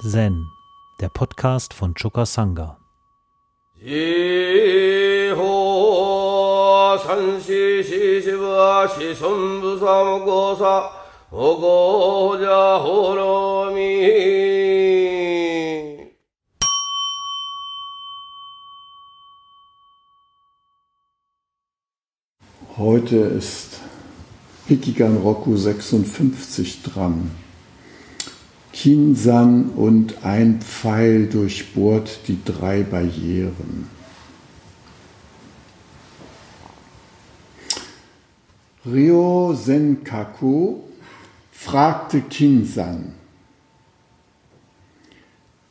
Zen, der Podcast von Chukasanga. Heute ist Pikigan Roku 56 dran. Kinsan und ein Pfeil durchbohrt die drei Barrieren. Ryo Senkaku fragte Kinsan,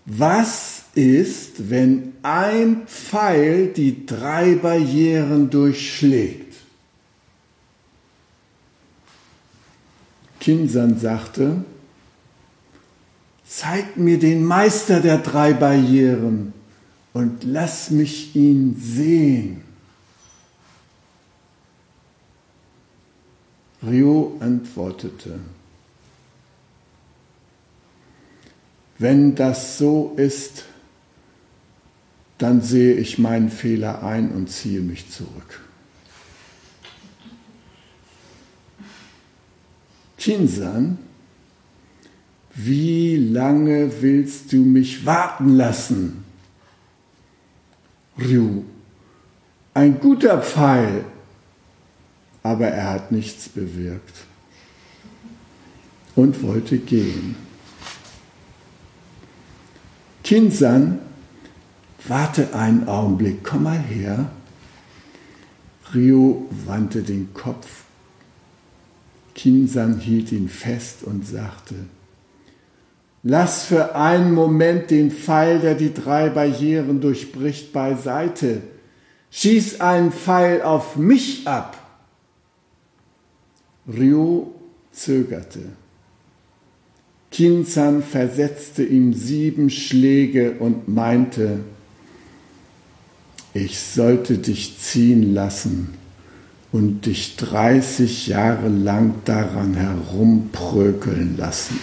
was ist, wenn ein Pfeil die drei Barrieren durchschlägt? Kinsan sagte, zeig mir den Meister der drei Barrieren und lass mich ihn sehen. Ryo antwortete, wenn das so ist, dann sehe ich meinen Fehler ein und ziehe mich zurück. Kinsan, wie lange willst du mich warten lassen? Ryu, ein guter Pfeil, aber er hat nichts bewirkt und wollte gehen. Kinsan, warte einen Augenblick, komm mal her. Ryo wandte den Kopf. Kinsan hielt ihn fest und sagte, Lass für einen Moment den Pfeil, der die drei Barrieren durchbricht, beiseite. Schieß einen Pfeil auf mich ab. Ryo zögerte. Kinsan versetzte ihm sieben Schläge und meinte, ich sollte dich ziehen lassen und dich 30 Jahre lang daran herumprökeln lassen.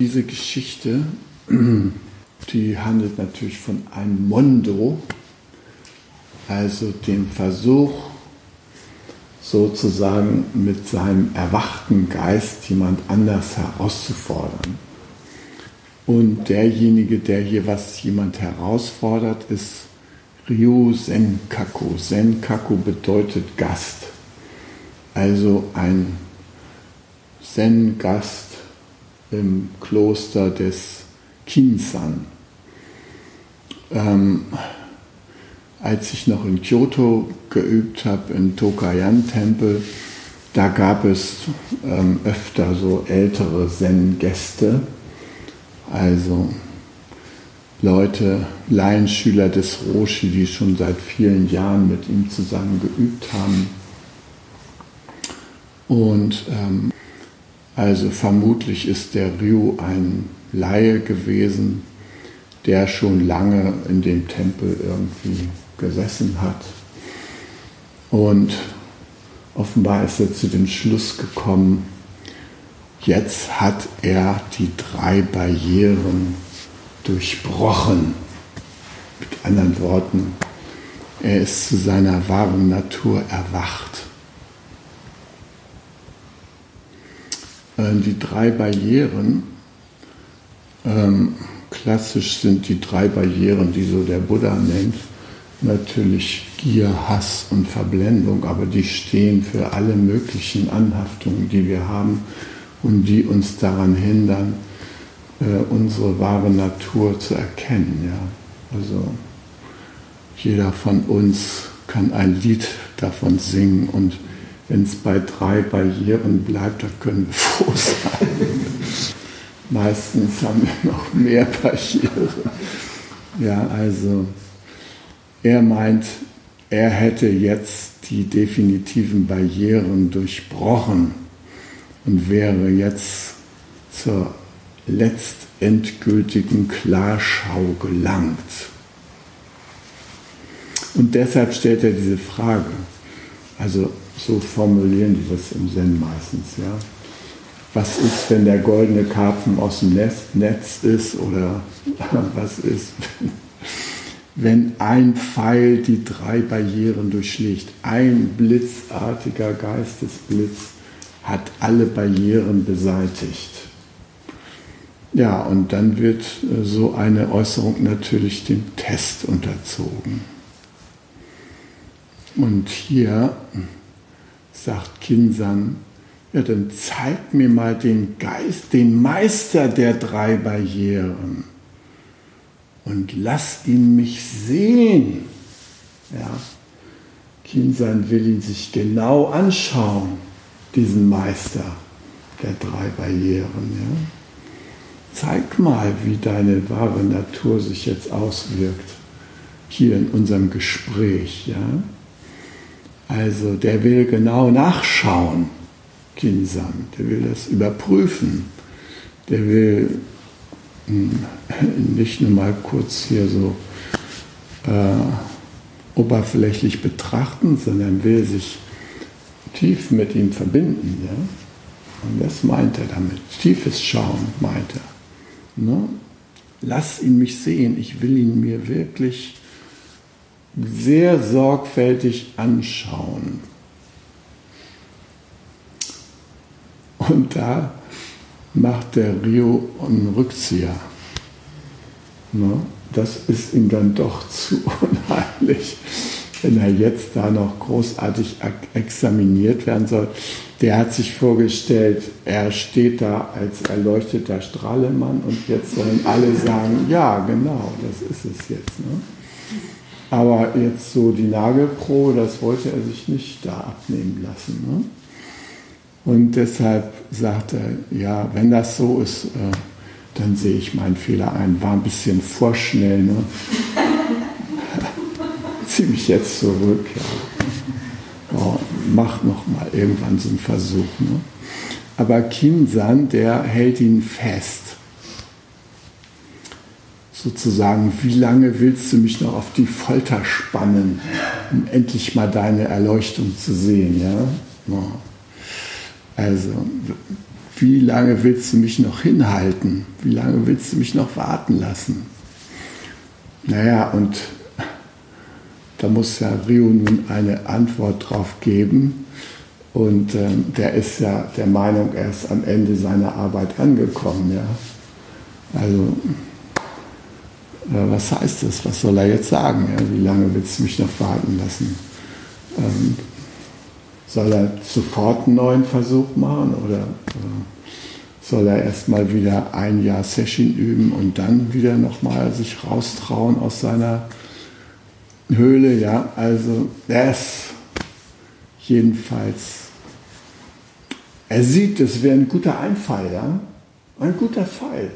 Diese Geschichte, die handelt natürlich von einem Mondo, also dem Versuch, sozusagen mit seinem erwachten Geist jemand anders herauszufordern. Und derjenige, der hier was jemand herausfordert, ist Ryu Senkaku. Senkaku bedeutet Gast. Also ein Zen-Gast im Kloster des Kinsan. Ähm, als ich noch in Kyoto geübt habe, im Tokayan-Tempel, da gab es ähm, öfter so ältere Zen-Gäste, also Leute, Laienschüler des Roshi, die schon seit vielen Jahren mit ihm zusammen geübt haben. Und ähm, also vermutlich ist der Ryu ein Laie gewesen, der schon lange in dem Tempel irgendwie gesessen hat. Und offenbar ist er zu dem Schluss gekommen, jetzt hat er die drei Barrieren durchbrochen. Mit anderen Worten, er ist zu seiner wahren Natur erwacht. Die drei Barrieren, ähm, klassisch sind die drei Barrieren, die so der Buddha nennt, natürlich Gier, Hass und Verblendung, aber die stehen für alle möglichen Anhaftungen, die wir haben und die uns daran hindern, äh, unsere wahre Natur zu erkennen. Ja? Also jeder von uns kann ein Lied davon singen und wenn es bei drei Barrieren bleibt, dann können wir froh sein. Meistens haben wir noch mehr Barrieren. Ja, also er meint, er hätte jetzt die definitiven Barrieren durchbrochen und wäre jetzt zur letztendgültigen Klarschau gelangt. Und deshalb stellt er diese Frage. Also so formulieren die das im Zen meistens, ja. Was ist, wenn der goldene Karpfen aus dem Netz, Netz ist oder was ist, wenn ein Pfeil die drei Barrieren durchschlägt? Ein blitzartiger Geistesblitz hat alle Barrieren beseitigt. Ja, und dann wird äh, so eine Äußerung natürlich dem Test unterzogen. Und hier sagt Kinsan, ja, dann zeig mir mal den Geist, den Meister der drei Barrieren und lass ihn mich sehen. Ja, Kinsan will ihn sich genau anschauen, diesen Meister der drei Barrieren. Ja. Zeig mal, wie deine wahre Natur sich jetzt auswirkt, hier in unserem Gespräch. Ja? Also der will genau nachschauen, Kinsan, der will das überprüfen, der will hm, nicht nur mal kurz hier so äh, oberflächlich betrachten, sondern will sich tief mit ihm verbinden. Ja? Und das meint er damit. Tiefes Schauen meint er. Ne? Lass ihn mich sehen, ich will ihn mir wirklich sehr sorgfältig anschauen. Und da macht der Rio einen Rückzieher. Ne? Das ist ihm dann doch zu unheimlich, wenn er jetzt da noch großartig examiniert werden soll der hat sich vorgestellt, er steht da als erleuchteter Strahlemann und jetzt sollen alle sagen, ja, genau, das ist es jetzt. Ne? Aber jetzt so die Nagelpro, das wollte er sich nicht da abnehmen lassen. Ne? Und deshalb sagt er, ja, wenn das so ist, äh, dann sehe ich meinen Fehler ein. War ein bisschen vorschnell. Ne? Zieh mich jetzt zurück. Ja oh, mach noch mal irgendwann so einen Versuch. Ne? Aber Kinsan, der hält ihn fest. Sozusagen, wie lange willst du mich noch auf die Folter spannen, um endlich mal deine Erleuchtung zu sehen? Ja? Also, wie lange willst du mich noch hinhalten? Wie lange willst du mich noch warten lassen? Naja, und da muss ja Rio nun eine Antwort drauf geben. Und ähm, der ist ja der Meinung, er ist am Ende seiner Arbeit angekommen. Ja? Also, was heißt das? Was soll er jetzt sagen? Wie lange willst du mich noch warten lassen? Ähm, soll er sofort einen neuen Versuch machen oder äh, soll er erstmal wieder ein Jahr Session üben und dann wieder nochmal sich raustrauen aus seiner Höhle, ja, also er ist jedenfalls, er sieht, es wäre ein guter Einfall, ja, ein guter Fall,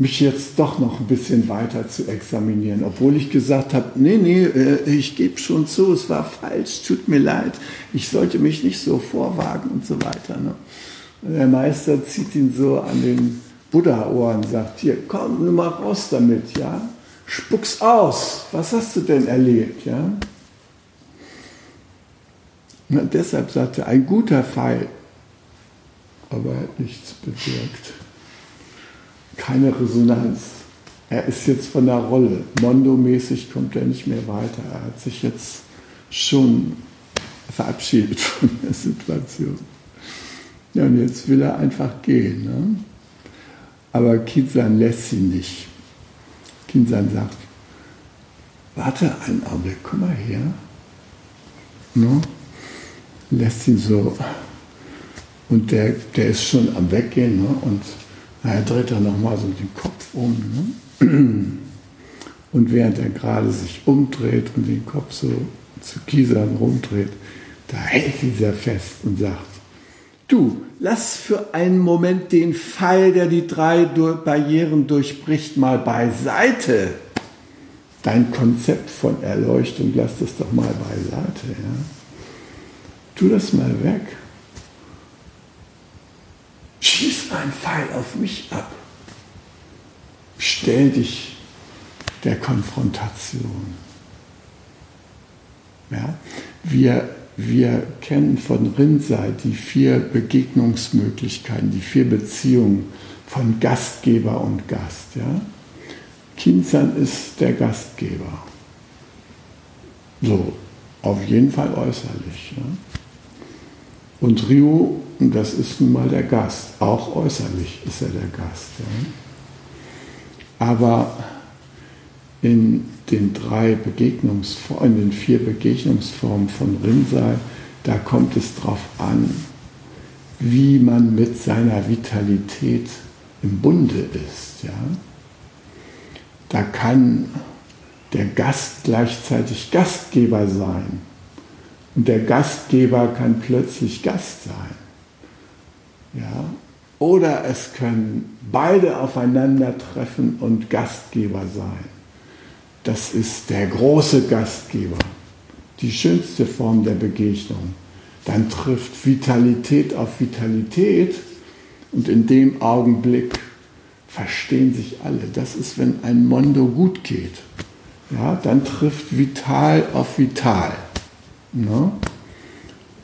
mich jetzt doch noch ein bisschen weiter zu examinieren, obwohl ich gesagt habe, nee, nee, äh, ich gebe schon zu, es war falsch, tut mir leid, ich sollte mich nicht so vorwagen und so weiter. Ne? Der Meister zieht ihn so an den Buddha-Ohren, sagt, hier, komm, nur mal raus damit, ja, spuck's aus. Was hast du denn erlebt? Ja? Na, deshalb sagte er, ein guter Pfeil, aber er hat nichts bewirkt. Keine Resonanz. Er ist jetzt von der Rolle. Mondo-mäßig kommt er nicht mehr weiter. Er hat sich jetzt schon verabschiedet von der Situation. Ja, und jetzt will er einfach gehen. Ne? Aber Kizan lässt sie nicht. Kinsan sagt, warte einen Augenblick, komm mal her. No? Lässt ihn so. Und der, der ist schon am Weggehen. Ne? Und er dreht dann nochmal so den Kopf um. Ne? Und während er gerade sich umdreht und den Kopf so zu Kisan rumdreht, da hält dieser fest und sagt, du, lass für einen Moment den Pfeil, der die drei Barrieren durchbricht, mal beiseite. Dein Konzept von Erleuchtung, lass das doch mal beiseite. Ja? Tu das mal weg. Schieß einen Pfeil auf mich ab. Stell dich der Konfrontation. Ja? Wir wir kennen von Rinzai die vier Begegnungsmöglichkeiten, die vier Beziehungen von Gastgeber und Gast. Ja? Kinzan ist der Gastgeber. So, auf jeden Fall äußerlich. Ja? Und Ryu, das ist nun mal der Gast. Auch äußerlich ist er der Gast. Ja? Aber in den drei Begegnungsformen, in den vier Begegnungsformen von Rinzai, da kommt es darauf an, wie man mit seiner Vitalität im Bunde ist. Ja? Da kann der Gast gleichzeitig Gastgeber sein und der Gastgeber kann plötzlich Gast sein. Ja? Oder es können beide aufeinandertreffen und Gastgeber sein das ist der große Gastgeber, die schönste Form der Begegnung. Dann trifft Vitalität auf Vitalität und in dem Augenblick verstehen sich alle. Das ist, wenn ein Mondo gut geht. Ja, dann trifft Vital auf Vital. Ne?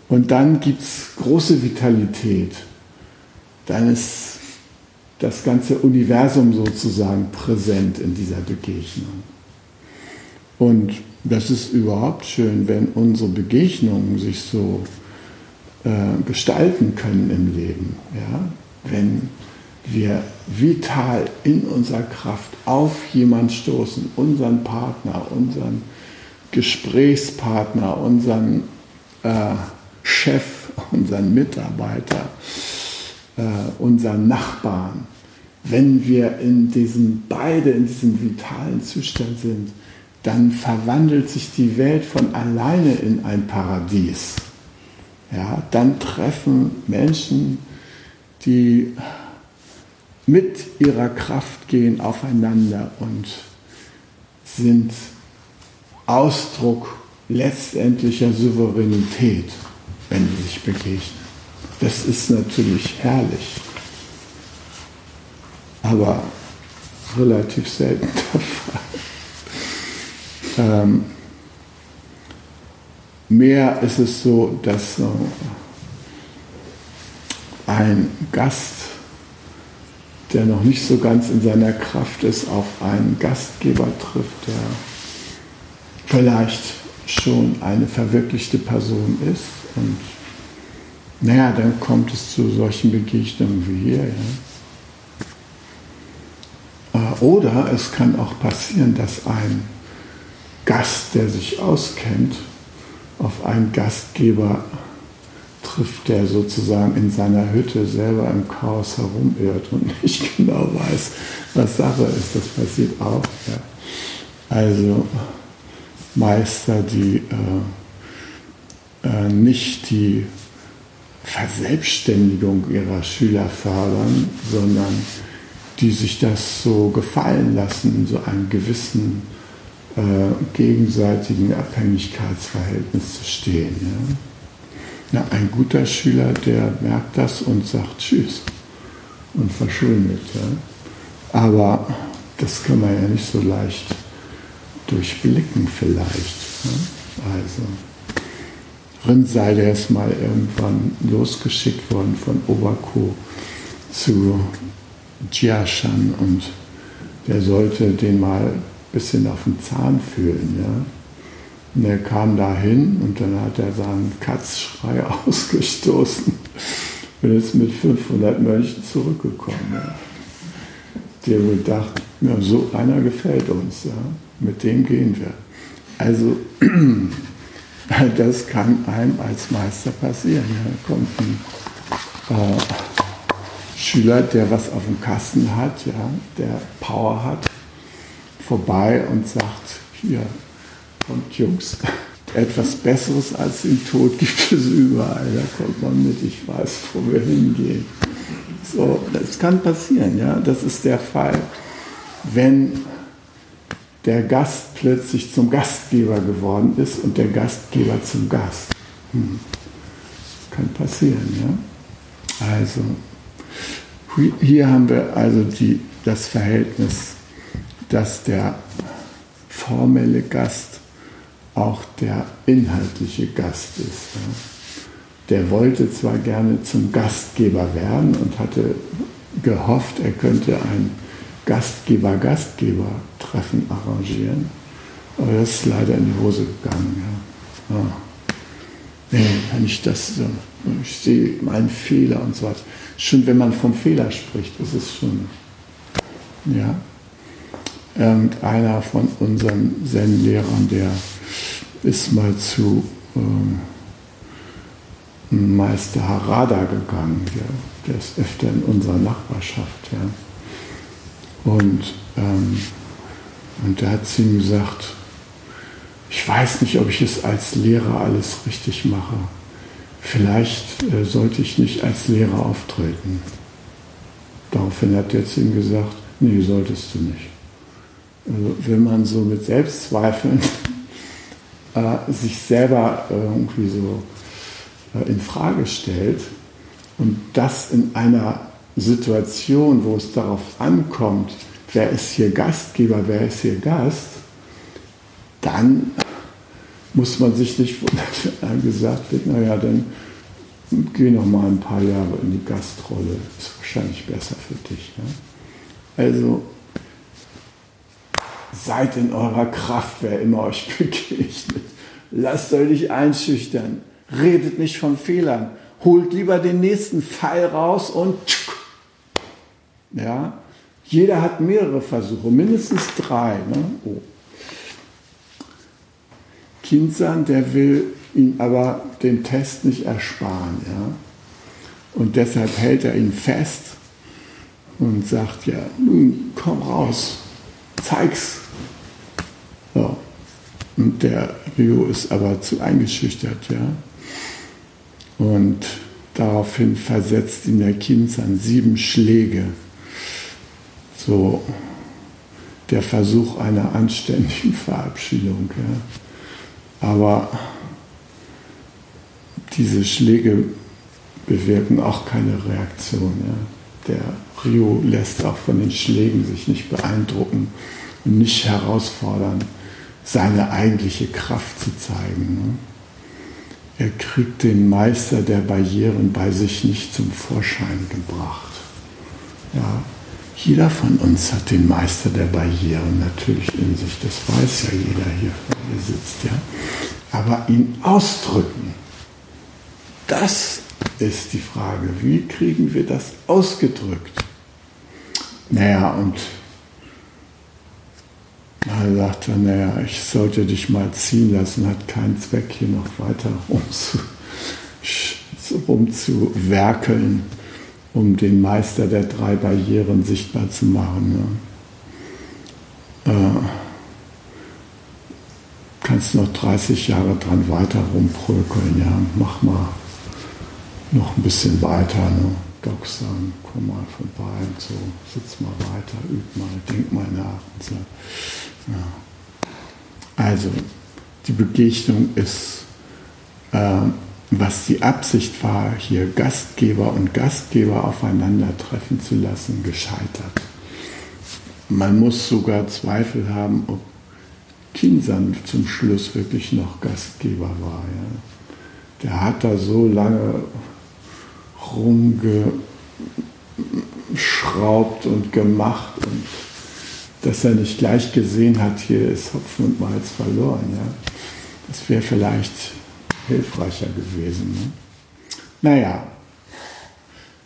Und dann gibt es große Vitalität. Dann ist das ganze Universum sozusagen präsent in dieser Begegnung. Und das ist überhaupt schön, wenn unsere Begegnungen sich so äh, gestalten können im Leben. Ja? Wenn wir vital in unserer Kraft auf jemanden stoßen, unseren Partner, unseren Gesprächspartner, unseren äh, Chef, unseren Mitarbeiter, äh, unseren Nachbarn, wenn wir in diesem, beide in diesem vitalen Zustand sind, dann verwandelt sich die Welt von alleine in ein Paradies. Ja, dann treffen Menschen, die mit ihrer Kraft gehen, aufeinander und sind Ausdruck letztendlicher Souveränität, wenn sie sich begegnen. Das ist natürlich herrlich, aber relativ selten der Fall. Ähm, mehr ist es so, dass äh, ein Gast, der noch nicht so ganz in seiner Kraft ist, auf einen Gastgeber trifft, der vielleicht schon eine verwirklichte Person ist. Und naja, dann kommt es zu solchen Begegnungen wie hier. Ja. Äh, oder es kann auch passieren, dass ein Gast, der sich auskennt, auf einen Gastgeber trifft, der sozusagen in seiner Hütte selber im Chaos herumirrt und nicht genau weiß, was Sache ist. Das passiert auch. Ja. Also Meister, die äh, äh, nicht die Verselbstständigung ihrer Schüler fördern, sondern die sich das so gefallen lassen, in so einem gewissen äh, gegenseitigen Abhängigkeitsverhältnis zu stehen. Ja? Na, ein guter Schüler, der merkt das und sagt Tschüss und verschwindet. Ja? Aber das kann man ja nicht so leicht durchblicken vielleicht. Ja? Also Rinzai, der ist mal irgendwann losgeschickt worden von Obako zu Jiashan und der sollte den mal bisschen auf den Zahn fühlen. Ja? Und er kam da hin und dann hat er seinen Katzschrei ausgestoßen und ist mit 500 Mönchen zurückgekommen. Ja? Der wohl dachte, ja, so einer gefällt uns, ja? Mit dem gehen wir. Also das kann einem als Meister passieren. Da kommt ein äh, Schüler, der was auf dem Kasten hat, ja? der Power hat vorbei und sagt, hier, kommt Jungs, etwas Besseres als den Tod gibt es überall. Da kommt man mit, ich weiß, wo wir hingehen. So, das kann passieren, ja. Das ist der Fall, wenn der Gast plötzlich zum Gastgeber geworden ist und der Gastgeber zum Gast. Hm. Kann passieren, ja. Also, hier haben wir also die, das Verhältnis dass der formelle Gast auch der inhaltliche Gast ist. Ja. Der wollte zwar gerne zum Gastgeber werden und hatte gehofft, er könnte ein Gastgeber-Gastgeber-Treffen arrangieren, aber das ist leider in die Hose gegangen. Ja. Ja. Nee, wenn ich das, ich sehe meinen Fehler und so weiter. Schon wenn man vom Fehler spricht, ist schon, ja. Irgendeiner von unseren Zen-Lehrern, der ist mal zu ähm, Meister Harada gegangen, ja. der ist öfter in unserer Nachbarschaft. Ja. Und, ähm, und da hat sie ihm gesagt, ich weiß nicht, ob ich es als Lehrer alles richtig mache. Vielleicht äh, sollte ich nicht als Lehrer auftreten. Daraufhin hat er zu ihm gesagt, nee, solltest du nicht. Also wenn man so mit Selbstzweifeln äh, sich selber irgendwie so äh, in Frage stellt und das in einer Situation, wo es darauf ankommt, wer ist hier Gastgeber, wer ist hier Gast, dann muss man sich nicht wundern, wenn gesagt wird, naja, dann geh noch mal ein paar Jahre in die Gastrolle, ist wahrscheinlich besser für dich. Ja? Also seid in eurer Kraft, wer immer euch begegnet. Lasst euch nicht einschüchtern. Redet nicht von Fehlern. Holt lieber den nächsten Pfeil raus und ja, jeder hat mehrere Versuche, mindestens drei. Ne? Oh. Kinsan, der will ihn aber den Test nicht ersparen. Ja? Und deshalb hält er ihn fest und sagt, ja, nun komm raus, zeig's. So. Und der Rio ist aber zu eingeschüchtert, ja. Und daraufhin versetzt ihn der Kinsan sieben Schläge. So der Versuch einer anständigen Verabschiedung. Ja. Aber diese Schläge bewirken auch keine Reaktion. Ja. Der Rio lässt auch von den Schlägen sich nicht beeindrucken und nicht herausfordern, seine eigentliche Kraft zu zeigen. Ne. Er kriegt den Meister der Barrieren bei sich nicht zum Vorschein gebracht. Ja, jeder von uns hat den Meister der Barrieren natürlich in sich, das weiß ja jeder hier, der sitzt, ja. Aber ihn ausdrücken, das ist die Frage. Wie kriegen wir das ausgedrückt? Naja, und er sagte, naja, ich sollte dich mal ziehen lassen, hat keinen Zweck, hier noch weiter rumzuwerkeln um den Meister der drei Barrieren sichtbar zu machen. Ne? Äh, kannst noch 30 Jahre dran weiter rumprökeln, ja, mach mal noch ein bisschen weiter, ne? Doxan, komm mal vorbei und so, sitz mal weiter, üb mal, denk mal nach und so. Ja. Also, die Begegnung ist äh, was die Absicht war, hier Gastgeber und Gastgeber aufeinandertreffen zu lassen, gescheitert. Man muss sogar Zweifel haben, ob Kinsan zum Schluss wirklich noch Gastgeber war. Ja. Der hat da so lange rumgeschraubt und gemacht und dass er nicht gleich gesehen hat, hier ist Hopfen und Malz verloren. Ja. Das wäre vielleicht hilfreicher gewesen. Ne? Naja,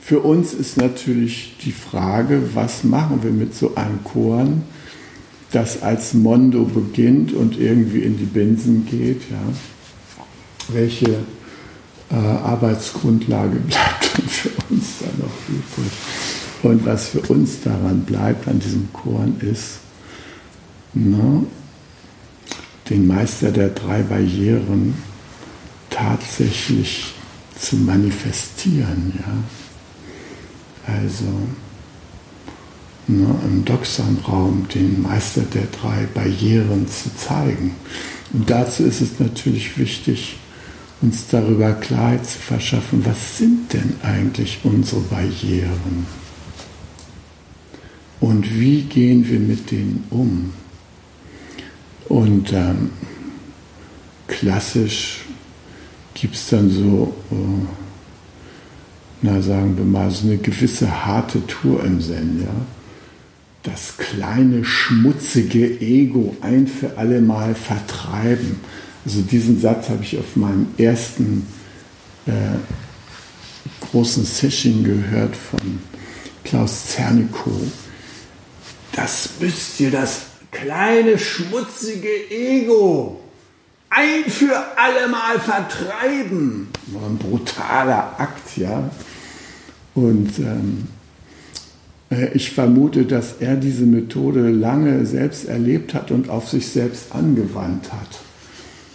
für uns ist natürlich die Frage, was machen wir mit so einem Korn, das als Mondo beginnt und irgendwie in die Binsen geht. Ja? Welche äh, Arbeitsgrundlage bleibt dann für uns da noch übrig? Und was für uns daran bleibt, an diesem Korn, ist, ne, den Meister der drei Barrieren tatsächlich zu manifestieren. Ja? Also ne, im Doxan-Raum den Meister der drei Barrieren zu zeigen. Und dazu ist es natürlich wichtig, uns darüber Klarheit zu verschaffen, was sind denn eigentlich unsere Barrieren? Und wie gehen wir mit denen um? Und ähm, klassisch gibt es dann so, äh, na sagen wir mal, so eine gewisse harte Tour im Zen, ja. Das kleine, schmutzige Ego ein für alle Mal vertreiben. Also diesen Satz habe ich auf meinem ersten äh, großen Session gehört von Klaus Zernikow. Das müsst ihr, das kleine, schmutzige Ego ein für alle Mal vertreiben. War ein brutaler Akt, ja. Und ähm, äh, ich vermute, dass er diese Methode lange selbst erlebt hat und auf sich selbst angewandt hat.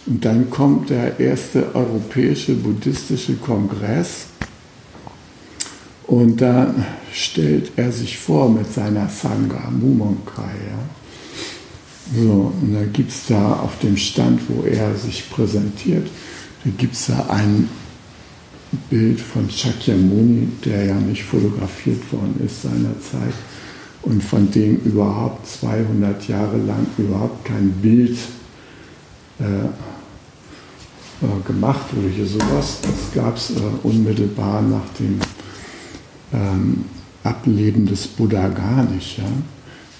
Und dann kommt der erste europäische buddhistische Kongress und da stellt er sich vor mit seiner Sangha, Mumonkai. Ja. So, und da gibt es da auf dem Stand, wo er sich präsentiert, da gibt es da ein Bild von Shakyamuni, der ja nicht fotografiert worden ist seinerzeit und von dem überhaupt 200 Jahre lang überhaupt kein Bild äh, äh, gemacht wurde. Hier sowas, das gab es äh, unmittelbar nach dem ähm, Ableben des Buddha gar nicht, ja?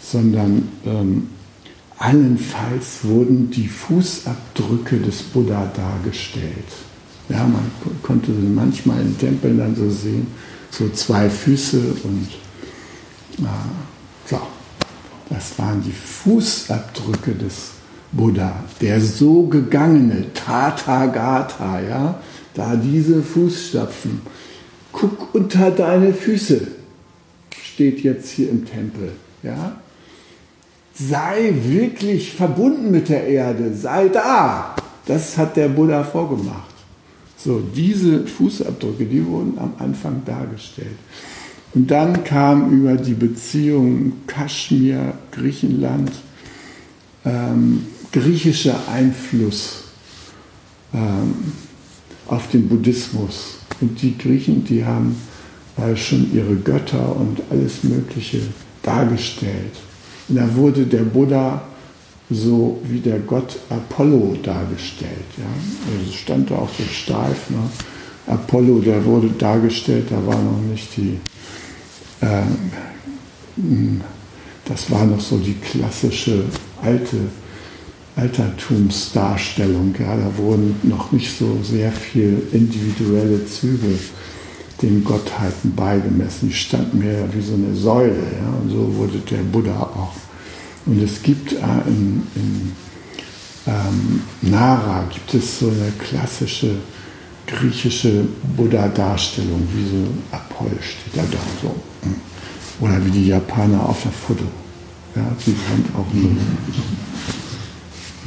sondern ähm, allenfalls wurden die Fußabdrücke des Buddha dargestellt. Ja, man konnte manchmal in Tempeln dann so sehen, so zwei Füße und äh, so. Das waren die Fußabdrücke des Buddha, der so gegangene Tathagata, ja, da diese Fußstapfen. Guck unter deine Füße, steht jetzt hier im Tempel, ja. Sei wirklich verbunden mit der Erde, sei da. Das hat der Buddha vorgemacht. So, diese Fußabdrücke, die wurden am Anfang dargestellt. Und dann kam über die Beziehung Kaschmir, Griechenland, ähm, griechischer Einfluss ähm, auf den Buddhismus. Und die Griechen, die haben äh, schon ihre Götter und alles Mögliche dargestellt. Und da wurde der Buddha so wie der Gott Apollo dargestellt. Ja? Also stand da auch so steif. Ne? Apollo, der wurde dargestellt, da war noch nicht die, äh, das war noch so die klassische alte Altertumsdarstellung. Ja? Da wurden noch nicht so sehr viel individuelle Züge den Gottheiten beigemessen. Die standen mehr wie so eine Säule. Ja? Und so wurde der Buddha auch und es gibt äh, in, in ähm, Nara gibt es so eine klassische griechische Buddha-Darstellung, wie so Apoll steht da so. Oder wie die Japaner auf der Foto. Ja, die sind auch nur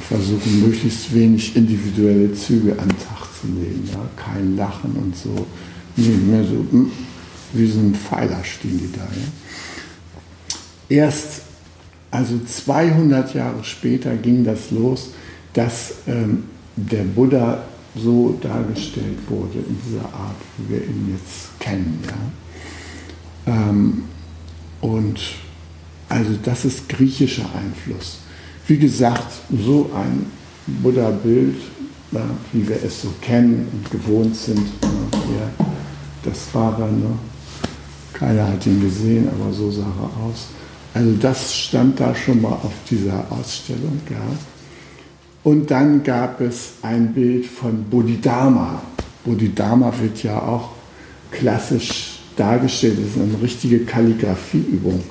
versuchen möglichst wenig individuelle Züge an den Tag zu legen. Ja? Kein Lachen und so. Nee, mehr so hm, wie so ein Pfeiler stehen die da. Ja? Erst also 200 Jahre später ging das los, dass ähm, der Buddha so dargestellt wurde in dieser Art, wie wir ihn jetzt kennen. Ja? Ähm, und also das ist griechischer Einfluss. Wie gesagt, so ein Buddha-Bild, äh, wie wir es so kennen und gewohnt sind, hier, das war er, ne? keiner hat ihn gesehen, aber so sah er aus. Also das stand da schon mal auf dieser Ausstellung. Ja. Und dann gab es ein Bild von Bodhidharma. Bodhidharma wird ja auch klassisch dargestellt. Das ist eine richtige Kalligrafieübung,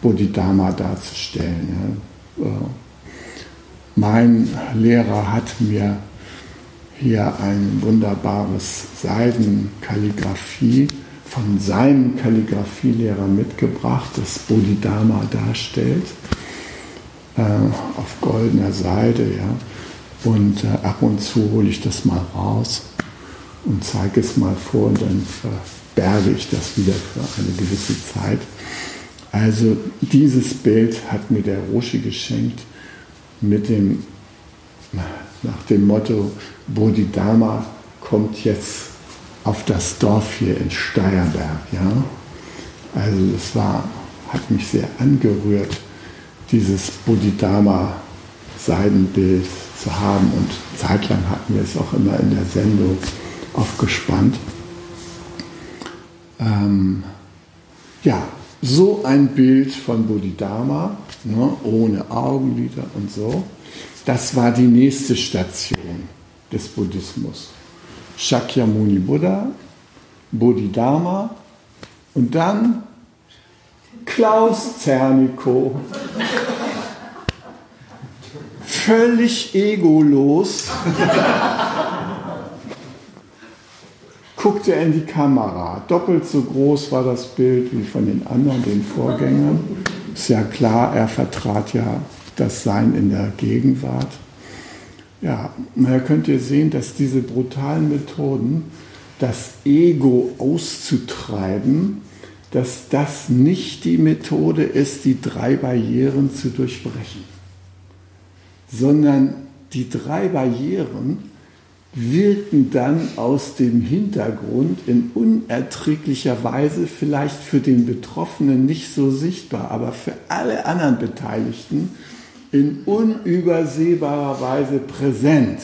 Bodhidharma darzustellen. Ja. Mein Lehrer hat mir hier ein wunderbares Seidenkalligraphie von seinem Kalligraphielehrer mitgebracht, das Bodhidharma darstellt, äh, auf goldener Seide. Ja. Und äh, ab und zu hole ich das mal raus und zeige es mal vor und dann verberge ich das wieder für eine gewisse Zeit. Also dieses Bild hat mir der Roshi geschenkt mit dem, nach dem Motto Bodhidharma kommt jetzt auf das Dorf hier in Steierberg. Ja? Also das war, hat mich sehr angerührt, dieses Bodhidharma Seidenbild zu haben. Und zeitlang hatten wir es auch immer in der Sendung aufgespannt. Ähm, ja, so ein Bild von Bodhidharma, ne, ohne Augenlider und so. Das war die nächste Station des Buddhismus. Shakyamuni Buddha, Bodhidharma und dann Klaus Zernikow. Völlig egolos guckte er in die Kamera. Doppelt so groß war das Bild wie von den anderen, den Vorgängern. Ist ja klar, er vertrat ja das Sein in der Gegenwart. Ja, da könnt ihr sehen, dass diese brutalen Methoden, das Ego auszutreiben, dass das nicht die Methode ist, die drei Barrieren zu durchbrechen, sondern die drei Barrieren wirken dann aus dem Hintergrund in unerträglicher Weise vielleicht für den Betroffenen nicht so sichtbar, aber für alle anderen Beteiligten in unübersehbarer Weise präsent.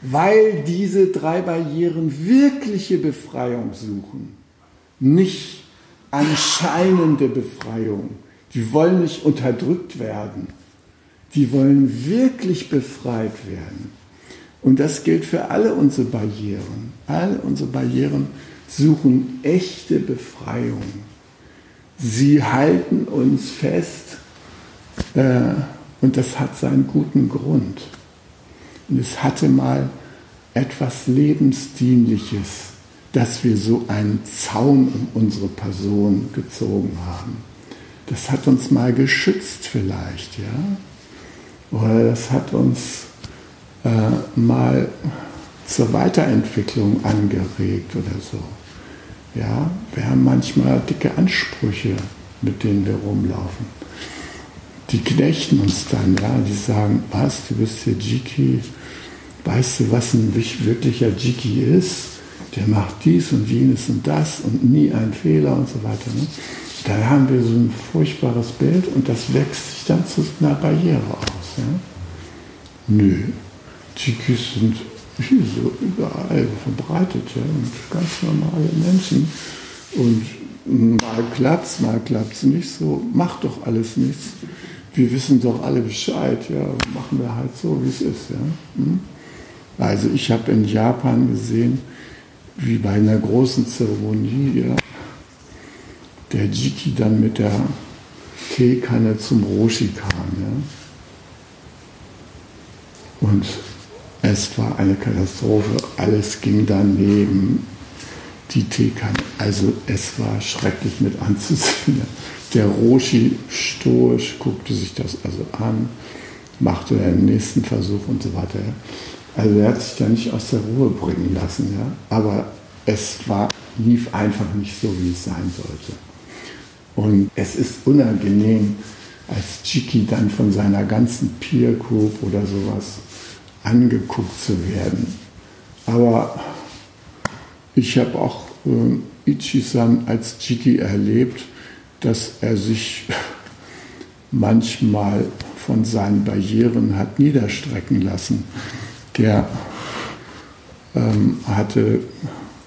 Weil diese drei Barrieren wirkliche Befreiung suchen, nicht anscheinende Befreiung. Die wollen nicht unterdrückt werden, die wollen wirklich befreit werden. Und das gilt für alle unsere Barrieren. Alle unsere Barrieren suchen echte Befreiung. Sie halten uns fest und das hat seinen guten Grund. Und es hatte mal etwas Lebensdienliches, dass wir so einen Zaun um unsere Person gezogen haben. Das hat uns mal geschützt vielleicht, ja? Oder das hat uns äh, mal zur Weiterentwicklung angeregt oder so. Ja, wir haben manchmal dicke Ansprüche, mit denen wir rumlaufen. Die knechten uns dann, ja, die sagen, was, du bist hier Jiki, weißt du, was ein wirklicher Jiki ist? Der macht dies und jenes und das und nie einen Fehler und so weiter. Ne? Dann haben wir so ein furchtbares Bild und das wächst sich dann zu einer Barriere aus. Ja? Nö, Jikis sind so überall verbreitet ja, und ganz normale Menschen. Und mal klappt's, mal klappt's nicht so. Macht doch alles nichts. Wir wissen doch alle Bescheid. Ja, machen wir halt so, wie es ist. Ja. Hm? Also ich habe in Japan gesehen, wie bei einer großen Zeremonie, ja, der Jiki dann mit der Teekanne zum Roshi kam. Ja. Und es war eine Katastrophe, alles ging daneben. Die Teekanne, also es war schrecklich mit anzusehen. Der Roshi stoisch guckte sich das also an, machte den nächsten Versuch und so weiter. Also er hat sich da nicht aus der Ruhe bringen lassen, ja. Aber es war, lief einfach nicht so, wie es sein sollte. Und es ist unangenehm, als Chiki dann von seiner ganzen Peer Group oder sowas angeguckt zu werden. Aber ich habe auch äh, Ichi-san als Jiki erlebt, dass er sich manchmal von seinen Barrieren hat niederstrecken lassen. Der ähm, hatte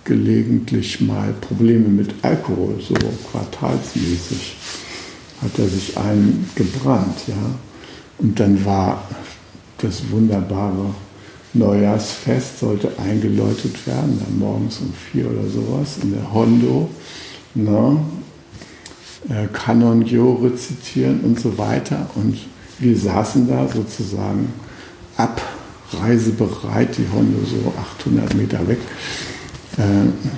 gelegentlich mal Probleme mit Alkohol, so quartalsmäßig hat er sich einen gebrannt, ja. Und dann war das wunderbare Neujahrsfest sollte eingeläutet werden, dann morgens um vier oder sowas in der Hondo. Ne? Äh, Kanon Gyo rezitieren und so weiter. Und wir saßen da sozusagen abreisebereit, die Hondo so 800 Meter weg, äh,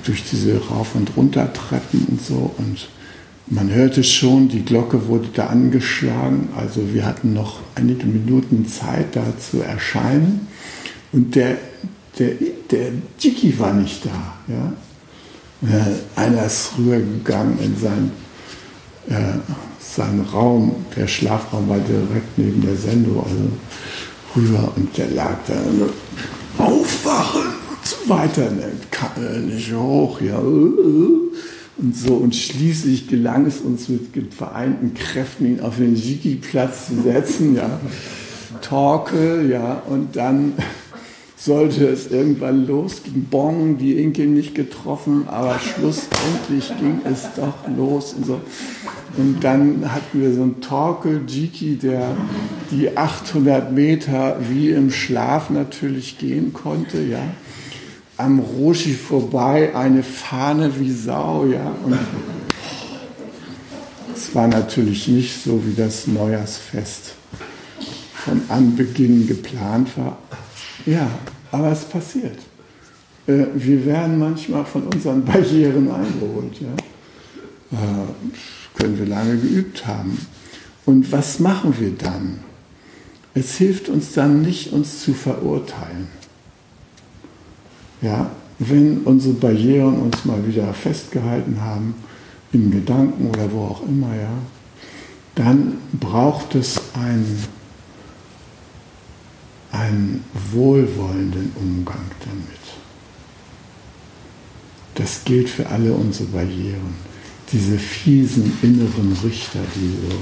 durch diese Rauf- und Runtertreppen und so. Und man hörte schon, die Glocke wurde da angeschlagen, also wir hatten noch einige Minuten Zeit, da zu erscheinen. Und der, der, der Jiki war nicht da. Ja? Äh, einer ist rübergegangen in sein, äh, seinen Raum, der Schlafraum war direkt neben der Sendung, also rüber und der lag da, aufwachen und so weiter, ne? kann nicht hoch, ja. Und so, und schließlich gelang es uns mit vereinten Kräften, ihn auf den Jiki-Platz zu setzen, ja. Torkel, ja, und dann sollte es irgendwann losgehen. Bong, die Inke nicht getroffen, aber schlussendlich ging es doch los. Und, so. und dann hatten wir so einen Torkel, Jiki, der die 800 Meter wie im Schlaf natürlich gehen konnte, ja. Am Roshi vorbei, eine Fahne wie Sau, ja. Und es war natürlich nicht so wie das Neujahrsfest von Anbeginn geplant war. Ja, aber es passiert. Äh, wir werden manchmal von unseren Barrieren eingeholt. Ja? Äh, können wir lange geübt haben. Und was machen wir dann? Es hilft uns dann nicht, uns zu verurteilen. Ja, wenn unsere Barrieren uns mal wieder festgehalten haben, in Gedanken oder wo auch immer, ja, dann braucht es einen einen wohlwollenden Umgang damit. Das gilt für alle unsere Barrieren. Diese fiesen inneren Richter, die so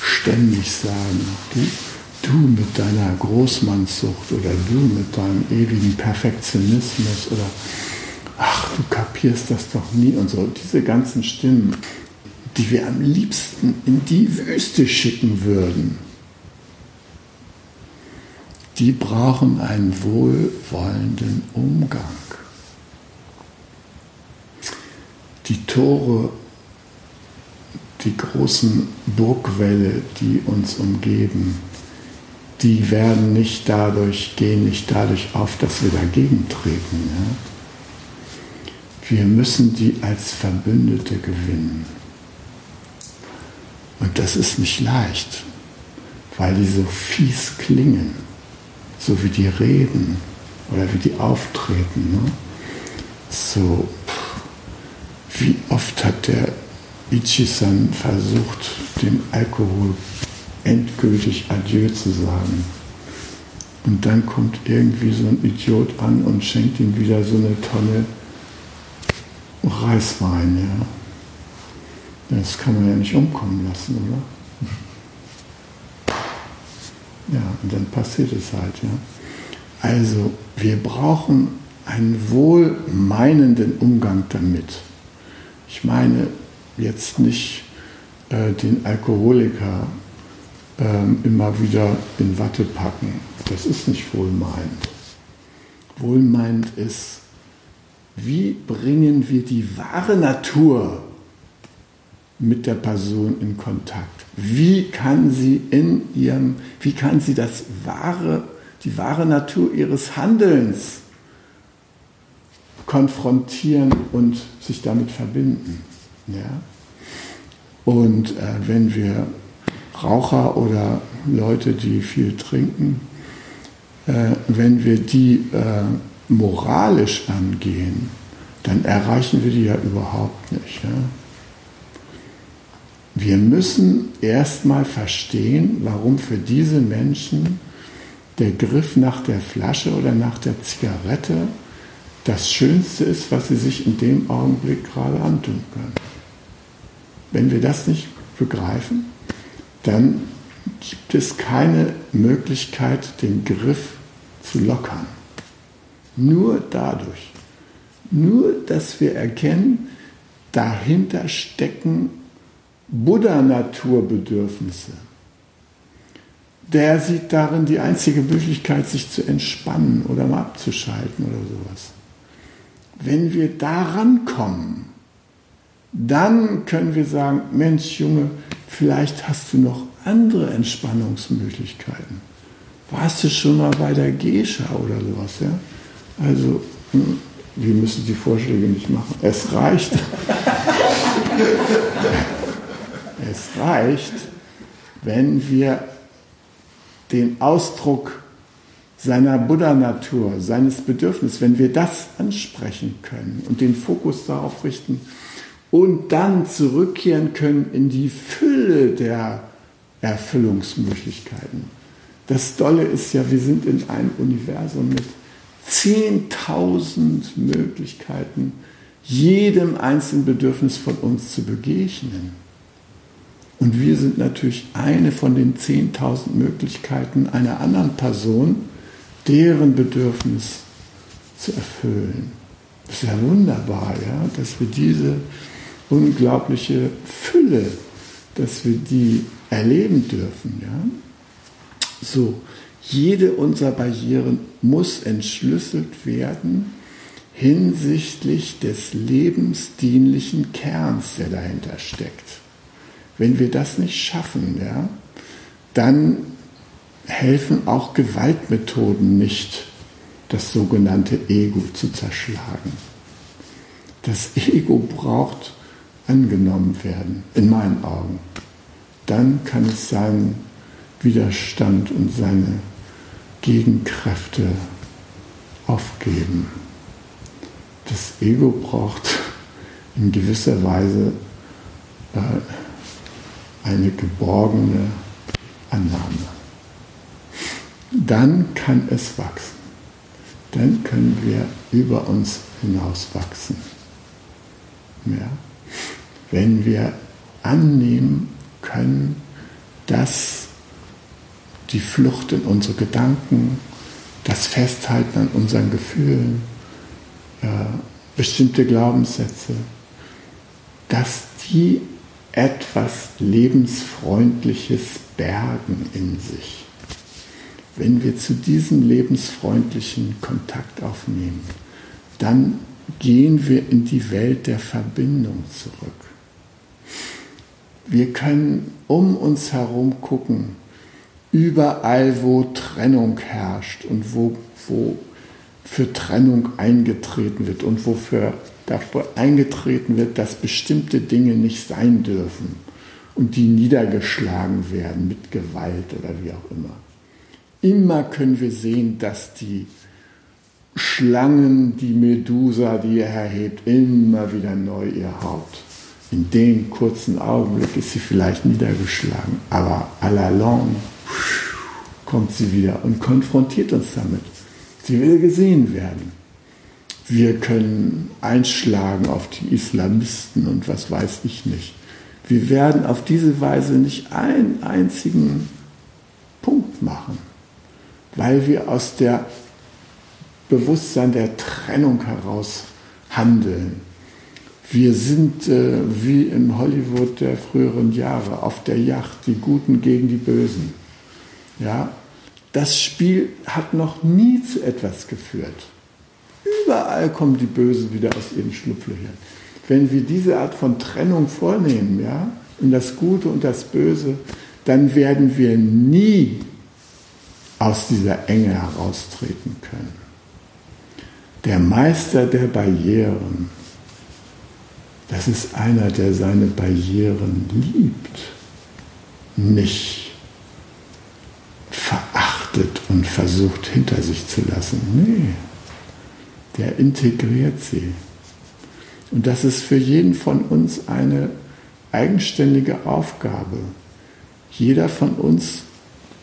ständig sagen, du, du mit deiner Großmannssucht oder du mit deinem ewigen Perfektionismus oder ach, du kapierst das doch nie und so. Diese ganzen Stimmen, die wir am liebsten in die Wüste schicken würden, die brauchen einen wohlwollenden Umgang. Die Tore, die großen Burgwälle, die uns umgeben, die werden nicht dadurch, gehen nicht dadurch auf, dass wir dagegen treten. Ja? Wir müssen die als Verbündete gewinnen. Und das ist nicht leicht, weil die so fies klingen so wie die reden oder wie die auftreten. Ne? So, wie oft hat der Ichisan versucht, dem Alkohol endgültig Adieu zu sagen. Und dann kommt irgendwie so ein Idiot an und schenkt ihm wieder so eine Tonne Reiswein. Ja. Das kann man ja nicht umkommen lassen, oder? Ja, und dann passiert es halt. Ja. Also wir brauchen einen wohlmeinenden Umgang damit. Ich meine jetzt nicht äh, den Alkoholiker äh, immer wieder in Watte packen. Das ist nicht wohlmeinend. Wohlmeinend ist, wie bringen wir die wahre Natur mit der Person in Kontakt? Wie kann sie in ihrem, wie kann sie das wahre, die wahre Natur ihres Handelns konfrontieren und sich damit verbinden? Ja? Und äh, wenn wir Raucher oder Leute, die viel trinken, äh, wenn wir die äh, moralisch angehen, dann erreichen wir die ja überhaupt nicht. Ja? Wir müssen erstmal verstehen, warum für diese Menschen der Griff nach der Flasche oder nach der Zigarette das Schönste ist, was sie sich in dem Augenblick gerade antun können. Wenn wir das nicht begreifen, dann gibt es keine Möglichkeit, den Griff zu lockern. Nur dadurch. Nur, dass wir erkennen, dahinter stecken Buddha-Naturbedürfnisse. Der sieht darin die einzige Möglichkeit, sich zu entspannen oder mal abzuschalten oder sowas. Wenn wir daran kommen, dann können wir sagen, Mensch Junge, vielleicht hast du noch andere Entspannungsmöglichkeiten. Warst du schon mal bei der Gescha oder sowas? Ja? Also, hm, wir müssen die Vorschläge nicht machen. Es reicht. Es reicht, wenn wir den Ausdruck seiner Buddha-Natur, seines Bedürfnisses, wenn wir das ansprechen können und den Fokus darauf richten und dann zurückkehren können in die Fülle der Erfüllungsmöglichkeiten. Das Dolle ist ja, wir sind in einem Universum mit 10.000 Möglichkeiten, jedem einzelnen Bedürfnis von uns zu begegnen. Und wir sind natürlich eine von den 10.000 Möglichkeiten einer anderen Person, deren Bedürfnis zu erfüllen. Das ist ja wunderbar, ja, dass wir diese unglaubliche Fülle, dass wir die erleben dürfen. Ja. So, jede unserer Barrieren muss entschlüsselt werden hinsichtlich des lebensdienlichen Kerns, der dahinter steckt. Wenn wir das nicht schaffen, ja, dann helfen auch Gewaltmethoden nicht, das sogenannte Ego zu zerschlagen. Das Ego braucht angenommen werden, in meinen Augen. Dann kann es seinen Widerstand und seine Gegenkräfte aufgeben. Das Ego braucht in gewisser Weise äh, eine geborgene Annahme. Dann kann es wachsen. Dann können wir über uns hinaus wachsen. Ja? Wenn wir annehmen können, dass die Flucht in unsere Gedanken, das Festhalten an unseren Gefühlen, äh, bestimmte Glaubenssätze, dass die etwas Lebensfreundliches bergen in sich. Wenn wir zu diesem lebensfreundlichen Kontakt aufnehmen, dann gehen wir in die Welt der Verbindung zurück. Wir können um uns herum gucken, überall, wo Trennung herrscht und wo, wo für Trennung eingetreten wird und wofür dafür eingetreten wird, dass bestimmte Dinge nicht sein dürfen und die niedergeschlagen werden mit Gewalt oder wie auch immer. Immer können wir sehen, dass die Schlangen, die Medusa, die er erhebt, immer wieder neu ihr Haupt. In dem kurzen Augenblick ist sie vielleicht niedergeschlagen, aber à la longue kommt sie wieder und konfrontiert uns damit. Sie will gesehen werden. Wir können einschlagen auf die Islamisten und was weiß ich nicht. Wir werden auf diese Weise nicht einen einzigen Punkt machen, weil wir aus der Bewusstsein der Trennung heraus handeln. Wir sind äh, wie in Hollywood der früheren Jahre auf der Yacht, die Guten gegen die Bösen. Ja, das Spiel hat noch nie zu etwas geführt. Überall kommen die Bösen wieder aus ihren Schlupflöchern. Wenn wir diese Art von Trennung vornehmen, ja, in das Gute und das Böse, dann werden wir nie aus dieser Enge heraustreten können. Der Meister der Barrieren, das ist einer, der seine Barrieren liebt, nicht verachtet und versucht hinter sich zu lassen. Nee, der integriert sie. Und das ist für jeden von uns eine eigenständige Aufgabe. Jeder von uns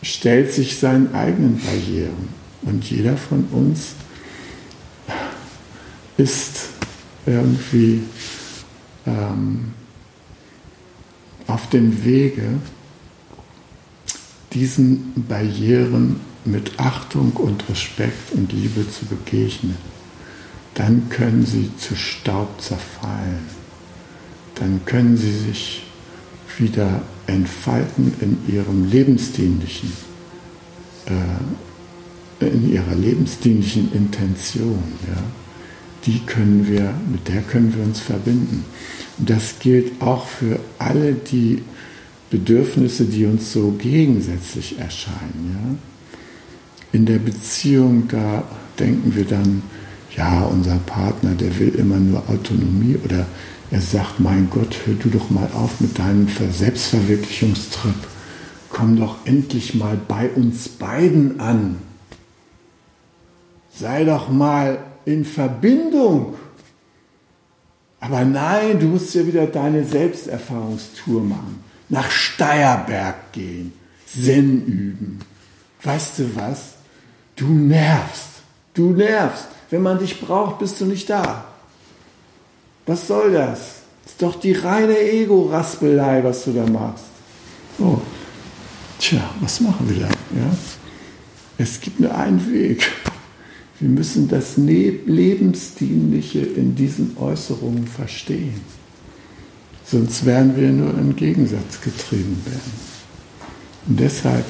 stellt sich seinen eigenen Barrieren und jeder von uns ist irgendwie ähm, auf dem Wege, diesen Barrieren mit Achtung und Respekt und Liebe zu begegnen, dann können sie zu Staub zerfallen. Dann können sie sich wieder entfalten in ihrem lebensdienlichen, äh, in ihrer lebensdienlichen Intention. Ja? Die können wir, mit der können wir uns verbinden. Und das gilt auch für alle, die Bedürfnisse, die uns so gegensätzlich erscheinen. Ja? In der Beziehung, da denken wir dann, ja, unser Partner, der will immer nur Autonomie oder er sagt, mein Gott, hör du doch mal auf mit deinem Selbstverwirklichungstrip. Komm doch endlich mal bei uns beiden an. Sei doch mal in Verbindung. Aber nein, du musst ja wieder deine Selbsterfahrungstour machen nach Steierberg gehen, Zen üben. Weißt du was? Du nervst. Du nervst. Wenn man dich braucht, bist du nicht da. Was soll das? Ist doch die reine Ego-Raspelei, was du da machst. Oh, tja, was machen wir da? Ja? Es gibt nur einen Weg. Wir müssen das Lebensdienliche in diesen Äußerungen verstehen. Sonst werden wir nur in Gegensatz getrieben werden. Und deshalb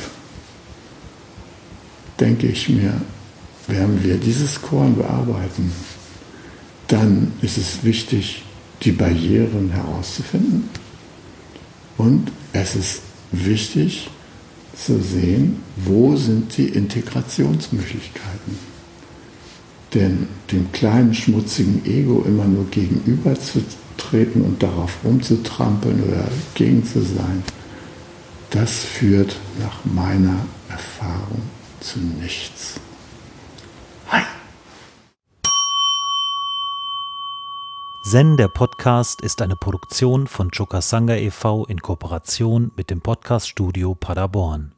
denke ich mir, wenn wir dieses Korn bearbeiten, dann ist es wichtig, die Barrieren herauszufinden. Und es ist wichtig zu sehen, wo sind die Integrationsmöglichkeiten. Denn dem kleinen schmutzigen Ego immer nur gegenüberzutreten und darauf rumzutrampeln oder gegen zu sein, das führt nach meiner Erfahrung zu nichts. Hi. Zen, der Podcast, ist eine Produktion von Chokasanga e.V. in Kooperation mit dem Podcaststudio Paderborn.